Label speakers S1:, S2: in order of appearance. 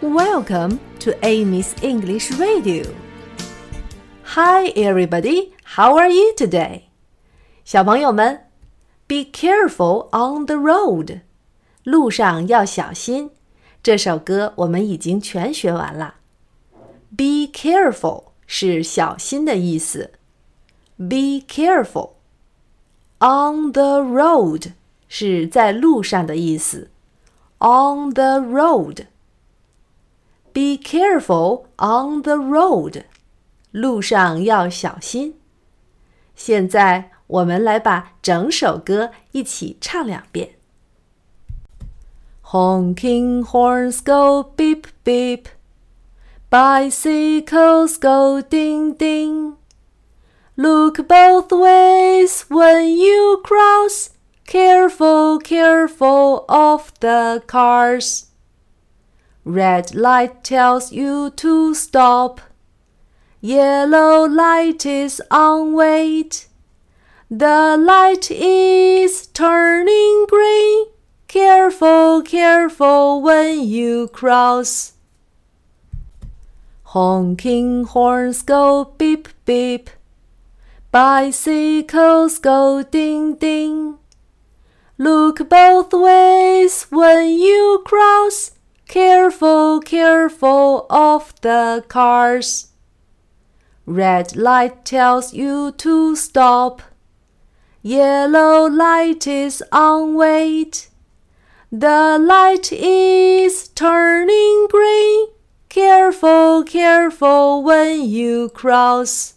S1: Welcome to Amy's English Radio. Hi, everybody. How are you today? 小朋友们，Be careful on the road. 路上要小心。这首歌我们已经全学完了。Be careful 是小心的意思。Be careful. On the road 是在路上的意思。On the road. Be careful on the road. 路上要小心。现在我们来把整首歌一起唱两遍。Honking horns go beep beep, bicycles go ding ding. Look both ways when you cross. Careful, careful of the cars. Red light tells you to stop. Yellow light is on wait. The light is turning green. Careful, careful when you cross. Honking horns go beep beep. Bicycles go ding ding. Look both ways when you cross. Careful, careful of the cars. Red light tells you to stop. Yellow light is on wait. The light is turning green. Careful, careful when you cross.